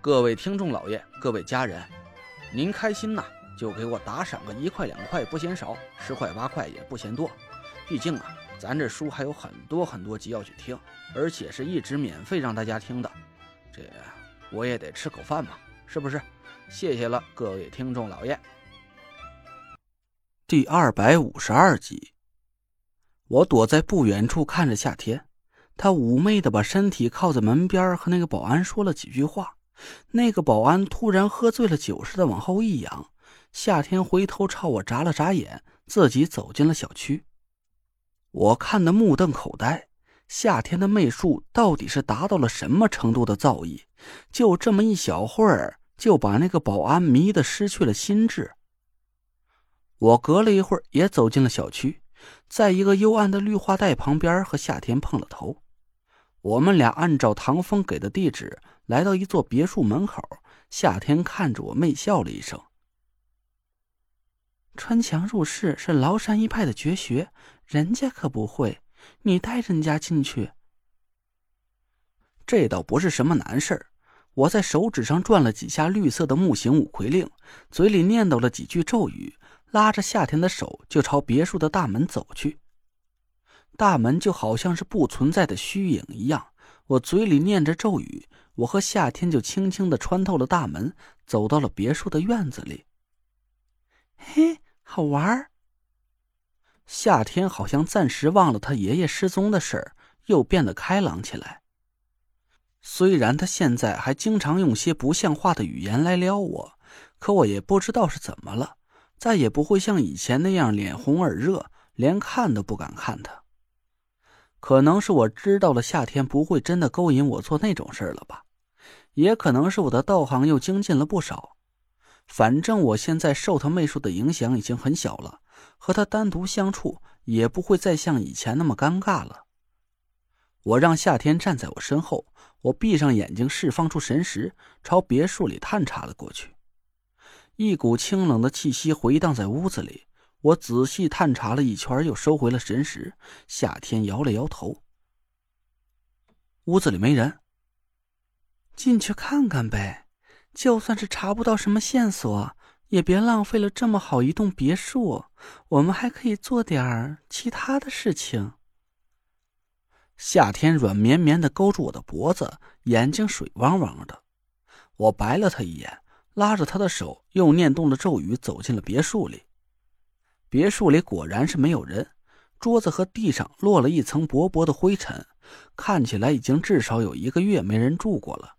各位听众老爷，各位家人，您开心呐，就给我打赏个一块两块不嫌少，十块八块也不嫌多。毕竟啊，咱这书还有很多很多集要去听，而且是一直免费让大家听的，这我也得吃口饭嘛，是不是？谢谢了，各位听众老爷。第二百五十二集，我躲在不远处看着夏天，他妩媚的把身体靠在门边，和那个保安说了几句话。那个保安突然喝醉了酒似的往后一仰，夏天回头朝我眨了眨眼，自己走进了小区。我看得目瞪口呆，夏天的媚术到底是达到了什么程度的造诣？就这么一小会儿，就把那个保安迷得失去了心智。我隔了一会儿也走进了小区，在一个幽暗的绿化带旁边和夏天碰了头。我们俩按照唐风给的地址。来到一座别墅门口，夏天看着我，媚笑了一声。穿墙入室是崂山一派的绝学，人家可不会。你带人家进去，这倒不是什么难事儿。我在手指上转了几下绿色的木形五魁令，嘴里念叨了几句咒语，拉着夏天的手就朝别墅的大门走去。大门就好像是不存在的虚影一样，我嘴里念着咒语。我和夏天就轻轻的穿透了大门，走到了别墅的院子里。嘿，好玩儿。夏天好像暂时忘了他爷爷失踪的事儿，又变得开朗起来。虽然他现在还经常用些不像话的语言来撩我，可我也不知道是怎么了，再也不会像以前那样脸红耳热，连看都不敢看他。可能是我知道了夏天不会真的勾引我做那种事了吧。也可能是我的道行又精进了不少，反正我现在受他媚术的影响已经很小了，和他单独相处也不会再像以前那么尴尬了。我让夏天站在我身后，我闭上眼睛，释放出神识，朝别墅里探查了过去。一股清冷的气息回荡在屋子里，我仔细探查了一圈，又收回了神识。夏天摇了摇头，屋子里没人。进去看看呗，就算是查不到什么线索，也别浪费了这么好一栋别墅。我们还可以做点其他的事情。夏天软绵绵的勾住我的脖子，眼睛水汪汪的。我白了他一眼，拉着他的手，又念动了咒语，走进了别墅里。别墅里果然是没有人，桌子和地上落了一层薄薄的灰尘，看起来已经至少有一个月没人住过了。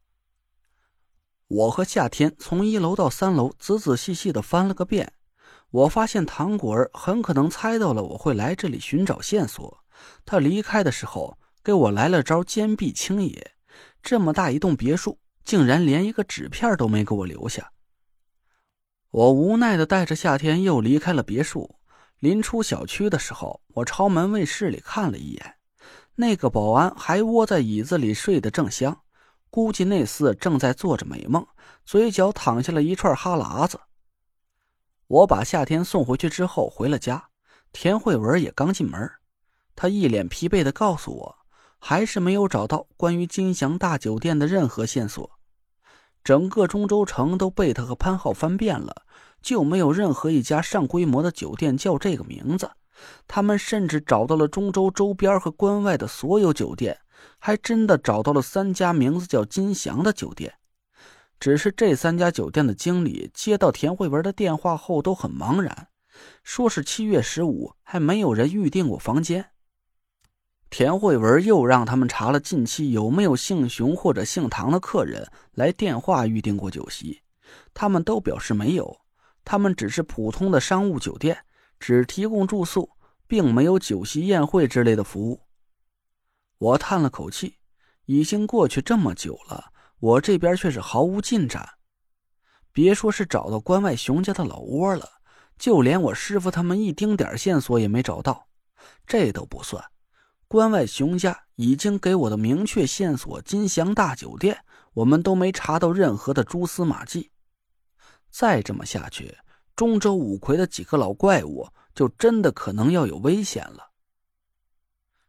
我和夏天从一楼到三楼，仔仔细细的翻了个遍。我发现唐果儿很可能猜到了我会来这里寻找线索。他离开的时候给我来了招坚壁清野。这么大一栋别墅，竟然连一个纸片都没给我留下。我无奈的带着夏天又离开了别墅。临出小区的时候，我朝门卫室里看了一眼，那个保安还窝在椅子里睡得正香。估计那厮正在做着美梦，嘴角淌下了一串哈喇子。我把夏天送回去之后回了家，田慧文也刚进门，他一脸疲惫的告诉我，还是没有找到关于金祥大酒店的任何线索。整个中州城都被他和潘浩翻遍了，就没有任何一家上规模的酒店叫这个名字。他们甚至找到了中州周边和关外的所有酒店。还真的找到了三家名字叫金祥的酒店，只是这三家酒店的经理接到田慧文的电话后都很茫然，说是七月十五还没有人预订过房间。田慧文又让他们查了近期有没有姓熊或者姓唐的客人来电话预订过酒席，他们都表示没有，他们只是普通的商务酒店，只提供住宿，并没有酒席宴会之类的服务。我叹了口气，已经过去这么久了，我这边却是毫无进展。别说是找到关外熊家的老窝了，就连我师傅他们一丁点线索也没找到。这都不算，关外熊家已经给我的明确线索——金祥大酒店，我们都没查到任何的蛛丝马迹。再这么下去，中州五魁的几个老怪物就真的可能要有危险了。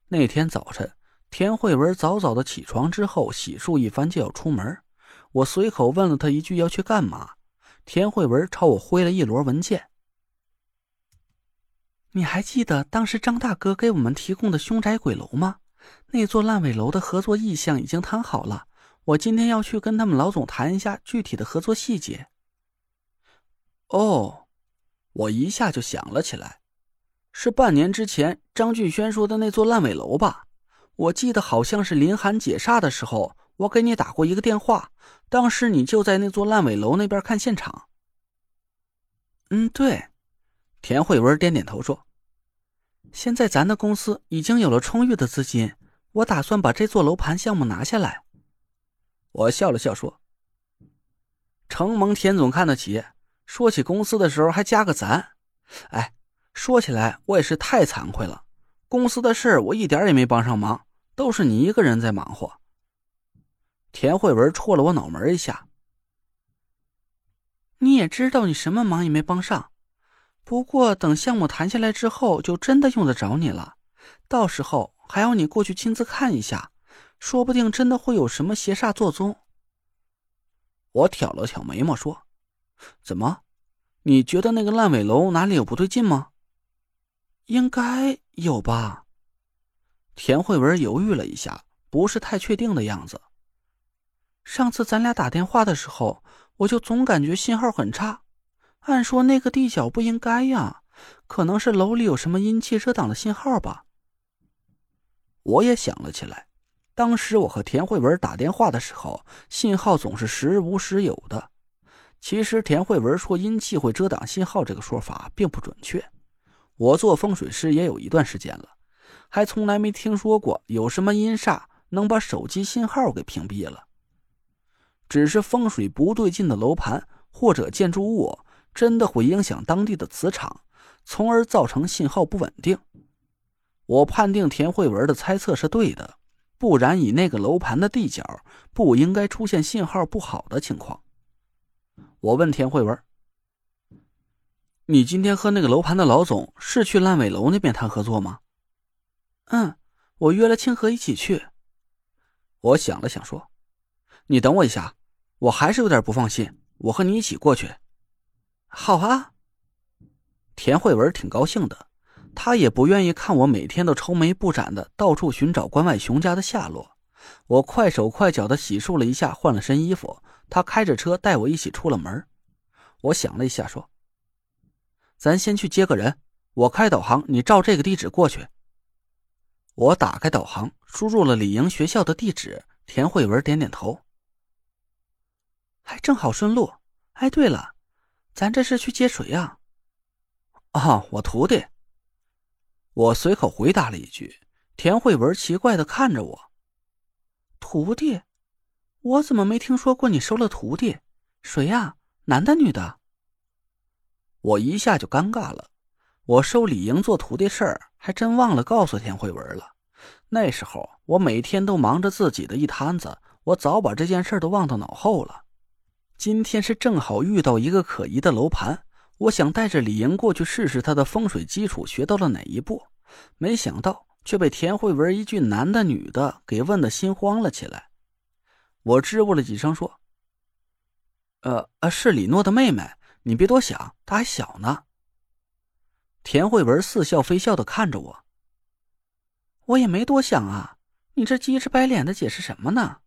那天早晨，田慧文早早的起床之后，洗漱一番就要出门。我随口问了他一句：“要去干嘛？”田慧文朝我挥了一摞文件。你还记得当时张大哥给我们提供的凶宅鬼楼吗？那座烂尾楼的合作意向已经谈好了，我今天要去跟他们老总谈一下具体的合作细节。哦，我一下就想了起来，是半年之前张俊轩说的那座烂尾楼吧？我记得好像是林寒解煞的时候，我给你打过一个电话，当时你就在那座烂尾楼那边看现场。嗯，对。田慧文点点头说：“现在咱的公司已经有了充裕的资金，我打算把这座楼盘项目拿下来。”我笑了笑说：“承蒙田总看得起，说起公司的时候还加个咱。哎，说起来我也是太惭愧了，公司的事我一点也没帮上忙，都是你一个人在忙活。”田慧文戳了我脑门一下：“你也知道，你什么忙也没帮上。”不过等项目谈下来之后，就真的用得着你了。到时候还要你过去亲自看一下，说不定真的会有什么邪煞作踪。我挑了挑眉毛说：“怎么？你觉得那个烂尾楼哪里有不对劲吗？”应该有吧。田慧文犹豫了一下，不是太确定的样子。上次咱俩打电话的时候，我就总感觉信号很差。按说那个地角不应该呀，可能是楼里有什么阴气遮挡的信号吧。我也想了起来，当时我和田慧文打电话的时候，信号总是时无时有的。其实田慧文说阴气会遮挡信号这个说法并不准确。我做风水师也有一段时间了，还从来没听说过有什么阴煞能把手机信号给屏蔽了。只是风水不对劲的楼盘或者建筑物。真的会影响当地的磁场，从而造成信号不稳定。我判定田慧文的猜测是对的，不然以那个楼盘的地角，不应该出现信号不好的情况。我问田慧文：“你今天和那个楼盘的老总是去烂尾楼那边谈合作吗？”“嗯，我约了清河一起去。”我想了想说：“你等我一下，我还是有点不放心，我和你一起过去。”好啊，田慧文挺高兴的，他也不愿意看我每天都愁眉不展的到处寻找关外熊家的下落。我快手快脚的洗漱了一下，换了身衣服，他开着车带我一起出了门。我想了一下，说：“咱先去接个人，我开导航，你照这个地址过去。”我打开导航，输入了李营学校的地址。田慧文点点头，还正好顺路。哎，对了。咱这是去接谁呀？啊，我徒弟。我随口回答了一句。田慧文奇怪的看着我。徒弟？我怎么没听说过你收了徒弟？谁呀？男的女的？我一下就尴尬了。我收李莹做徒弟事儿，还真忘了告诉田慧文了。那时候我每天都忙着自己的一摊子，我早把这件事都忘到脑后了。今天是正好遇到一个可疑的楼盘，我想带着李莹过去试试他的风水基础学到了哪一步，没想到却被田慧文一句“男的女的”给问的心慌了起来。我支吾了几声说：“呃呃，是李诺的妹妹，你别多想，她还小呢。”田慧文似笑非笑的看着我，我也没多想啊，你这急赤白脸的解释什么呢？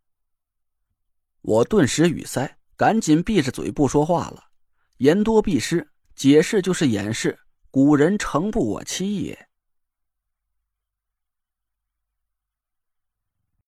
我顿时语塞。赶紧闭着嘴不说话了，言多必失，解释就是掩饰。古人诚不我欺也。